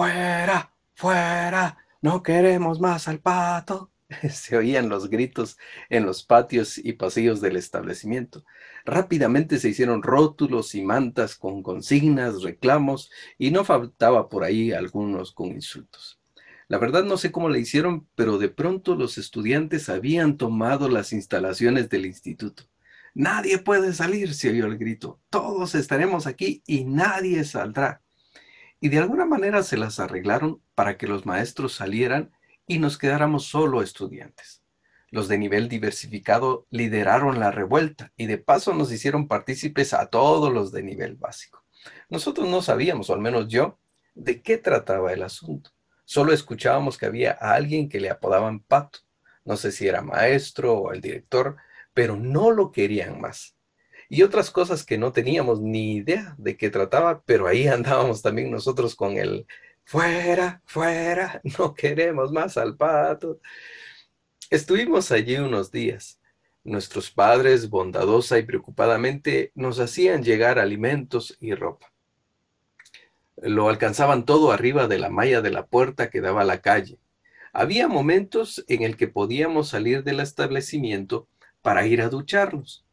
fuera, fuera, no queremos más al pato. Se oían los gritos en los patios y pasillos del establecimiento. Rápidamente se hicieron rótulos y mantas con consignas, reclamos, y no faltaba por ahí algunos con insultos. La verdad no sé cómo le hicieron, pero de pronto los estudiantes habían tomado las instalaciones del instituto. Nadie puede salir, se oyó el grito. Todos estaremos aquí y nadie saldrá. Y de alguna manera se las arreglaron para que los maestros salieran y nos quedáramos solo estudiantes. Los de nivel diversificado lideraron la revuelta y de paso nos hicieron partícipes a todos los de nivel básico. Nosotros no sabíamos, o al menos yo, de qué trataba el asunto. Solo escuchábamos que había a alguien que le apodaban Pato. No sé si era maestro o el director, pero no lo querían más. Y otras cosas que no teníamos ni idea de qué trataba, pero ahí andábamos también nosotros con el fuera, fuera, no queremos más al pato. Estuvimos allí unos días. Nuestros padres, bondadosa y preocupadamente, nos hacían llegar alimentos y ropa. Lo alcanzaban todo arriba de la malla de la puerta que daba a la calle. Había momentos en el que podíamos salir del establecimiento para ir a ducharnos,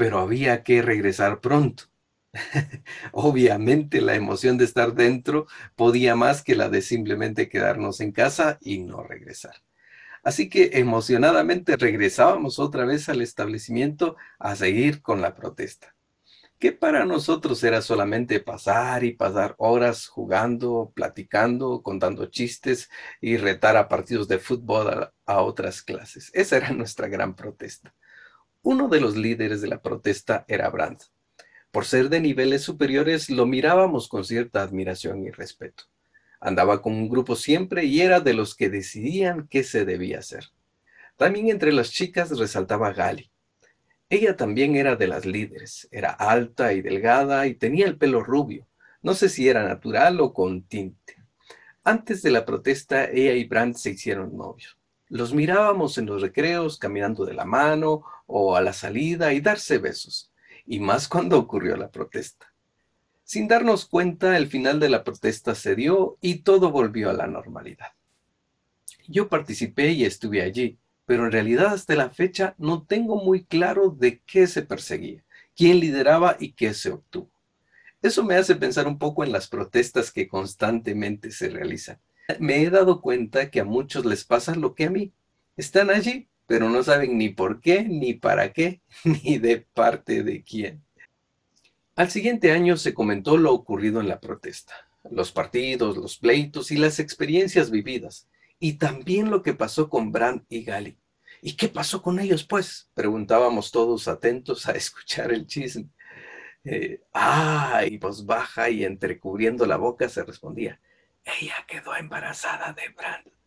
pero había que regresar pronto. Obviamente la emoción de estar dentro podía más que la de simplemente quedarnos en casa y no regresar. Así que emocionadamente regresábamos otra vez al establecimiento a seguir con la protesta, que para nosotros era solamente pasar y pasar horas jugando, platicando, contando chistes y retar a partidos de fútbol a, a otras clases. Esa era nuestra gran protesta. Uno de los líderes de la protesta era Brandt por ser de niveles superiores, lo mirábamos con cierta admiración y respeto. Andaba con un grupo siempre y era de los que decidían qué se debía hacer. También entre las chicas resaltaba Gali. Ella también era de las líderes, era alta y delgada y tenía el pelo rubio. No sé si era natural o con tinte. Antes de la protesta, ella y Brandt se hicieron novios. Los mirábamos en los recreos, caminando de la mano o a la salida y darse besos y más cuando ocurrió la protesta. Sin darnos cuenta, el final de la protesta se dio y todo volvió a la normalidad. Yo participé y estuve allí, pero en realidad hasta la fecha no tengo muy claro de qué se perseguía, quién lideraba y qué se obtuvo. Eso me hace pensar un poco en las protestas que constantemente se realizan. Me he dado cuenta que a muchos les pasa lo que a mí. Están allí pero no saben ni por qué, ni para qué, ni de parte de quién. Al siguiente año se comentó lo ocurrido en la protesta, los partidos, los pleitos y las experiencias vividas, y también lo que pasó con Brandt y Gali. ¿Y qué pasó con ellos, pues? Preguntábamos todos atentos a escuchar el chisme. Eh, ah, y voz baja y entrecubriendo la boca se respondía, ella quedó embarazada de Brandt.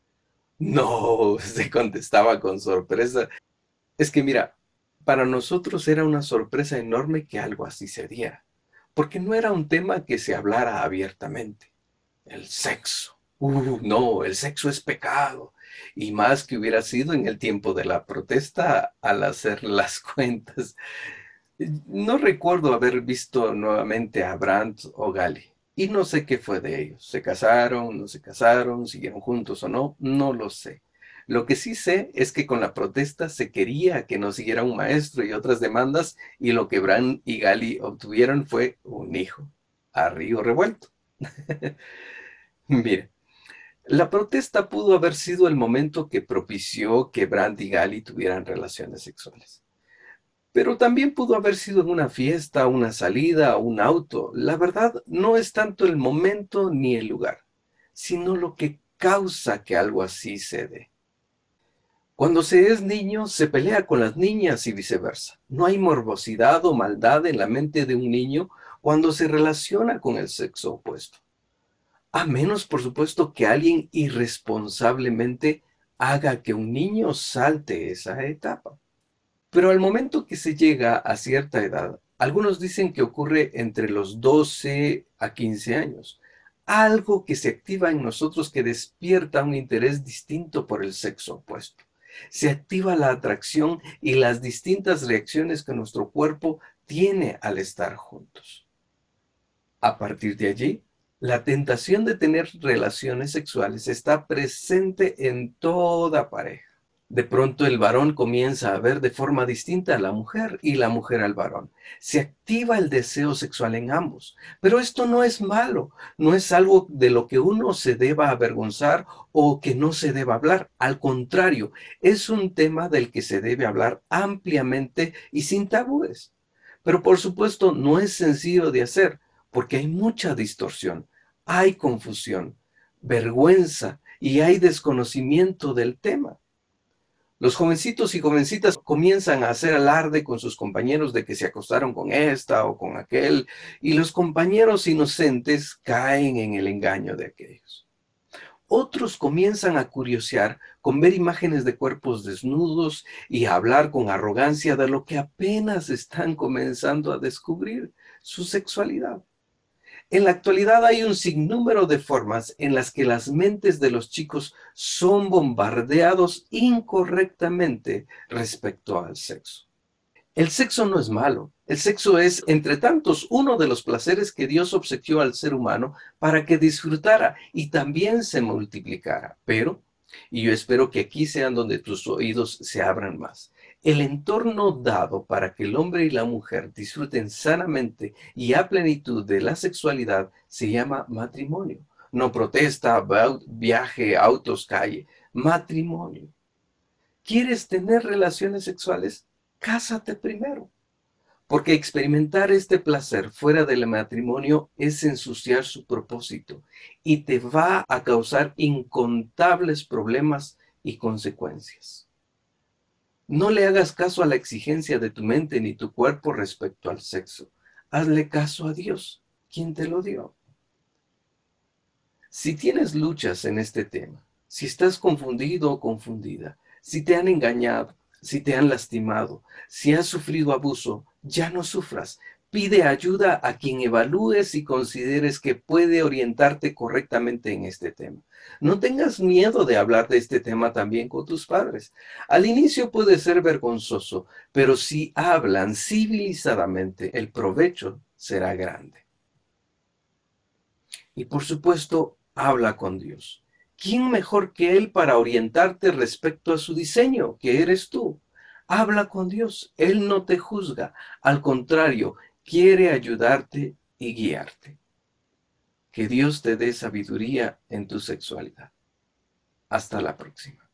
No, se contestaba con sorpresa. Es que mira, para nosotros era una sorpresa enorme que algo así se diera, porque no era un tema que se hablara abiertamente. El sexo. Uh, no, el sexo es pecado. Y más que hubiera sido en el tiempo de la protesta al hacer las cuentas. No recuerdo haber visto nuevamente a Brandt o Gali. Y no sé qué fue de ellos. ¿Se casaron? ¿No se casaron? ¿Siguieron juntos o no? No lo sé. Lo que sí sé es que con la protesta se quería que no siguiera un maestro y otras demandas y lo que Bran y Gali obtuvieron fue un hijo a río revuelto. Mire, la protesta pudo haber sido el momento que propició que Brand y Gali tuvieran relaciones sexuales. Pero también pudo haber sido en una fiesta, una salida, un auto. La verdad no es tanto el momento ni el lugar, sino lo que causa que algo así se dé. Cuando se es niño, se pelea con las niñas y viceversa. No hay morbosidad o maldad en la mente de un niño cuando se relaciona con el sexo opuesto. A menos, por supuesto, que alguien irresponsablemente haga que un niño salte esa etapa. Pero al momento que se llega a cierta edad, algunos dicen que ocurre entre los 12 a 15 años, algo que se activa en nosotros que despierta un interés distinto por el sexo opuesto. Se activa la atracción y las distintas reacciones que nuestro cuerpo tiene al estar juntos. A partir de allí, La tentación de tener relaciones sexuales está presente en toda pareja. De pronto el varón comienza a ver de forma distinta a la mujer y la mujer al varón. Se activa el deseo sexual en ambos. Pero esto no es malo, no es algo de lo que uno se deba avergonzar o que no se deba hablar. Al contrario, es un tema del que se debe hablar ampliamente y sin tabúes. Pero por supuesto no es sencillo de hacer porque hay mucha distorsión, hay confusión, vergüenza y hay desconocimiento del tema. Los jovencitos y jovencitas comienzan a hacer alarde con sus compañeros de que se acostaron con esta o con aquel, y los compañeros inocentes caen en el engaño de aquellos. Otros comienzan a curiosear con ver imágenes de cuerpos desnudos y a hablar con arrogancia de lo que apenas están comenzando a descubrir, su sexualidad. En la actualidad hay un sinnúmero de formas en las que las mentes de los chicos son bombardeados incorrectamente respecto al sexo. El sexo no es malo. El sexo es, entre tantos, uno de los placeres que Dios obsequió al ser humano para que disfrutara y también se multiplicara. Pero, y yo espero que aquí sean donde tus oídos se abran más, el entorno dado para que el hombre y la mujer disfruten sanamente y a plenitud de la sexualidad se llama matrimonio. No protesta, viaje, autos, calle. Matrimonio. ¿Quieres tener relaciones sexuales? Cásate primero. Porque experimentar este placer fuera del matrimonio es ensuciar su propósito y te va a causar incontables problemas y consecuencias. No le hagas caso a la exigencia de tu mente ni tu cuerpo respecto al sexo. Hazle caso a Dios, quien te lo dio. Si tienes luchas en este tema, si estás confundido o confundida, si te han engañado, si te han lastimado, si has sufrido abuso, ya no sufras. Pide ayuda a quien evalúes y consideres que puede orientarte correctamente en este tema. No tengas miedo de hablar de este tema también con tus padres. Al inicio puede ser vergonzoso, pero si hablan civilizadamente, el provecho será grande. Y por supuesto, habla con Dios. ¿Quién mejor que Él para orientarte respecto a su diseño, que eres tú? Habla con Dios. Él no te juzga. Al contrario, quiere ayudarte y guiarte. Que Dios te dé sabiduría en tu sexualidad. Hasta la próxima.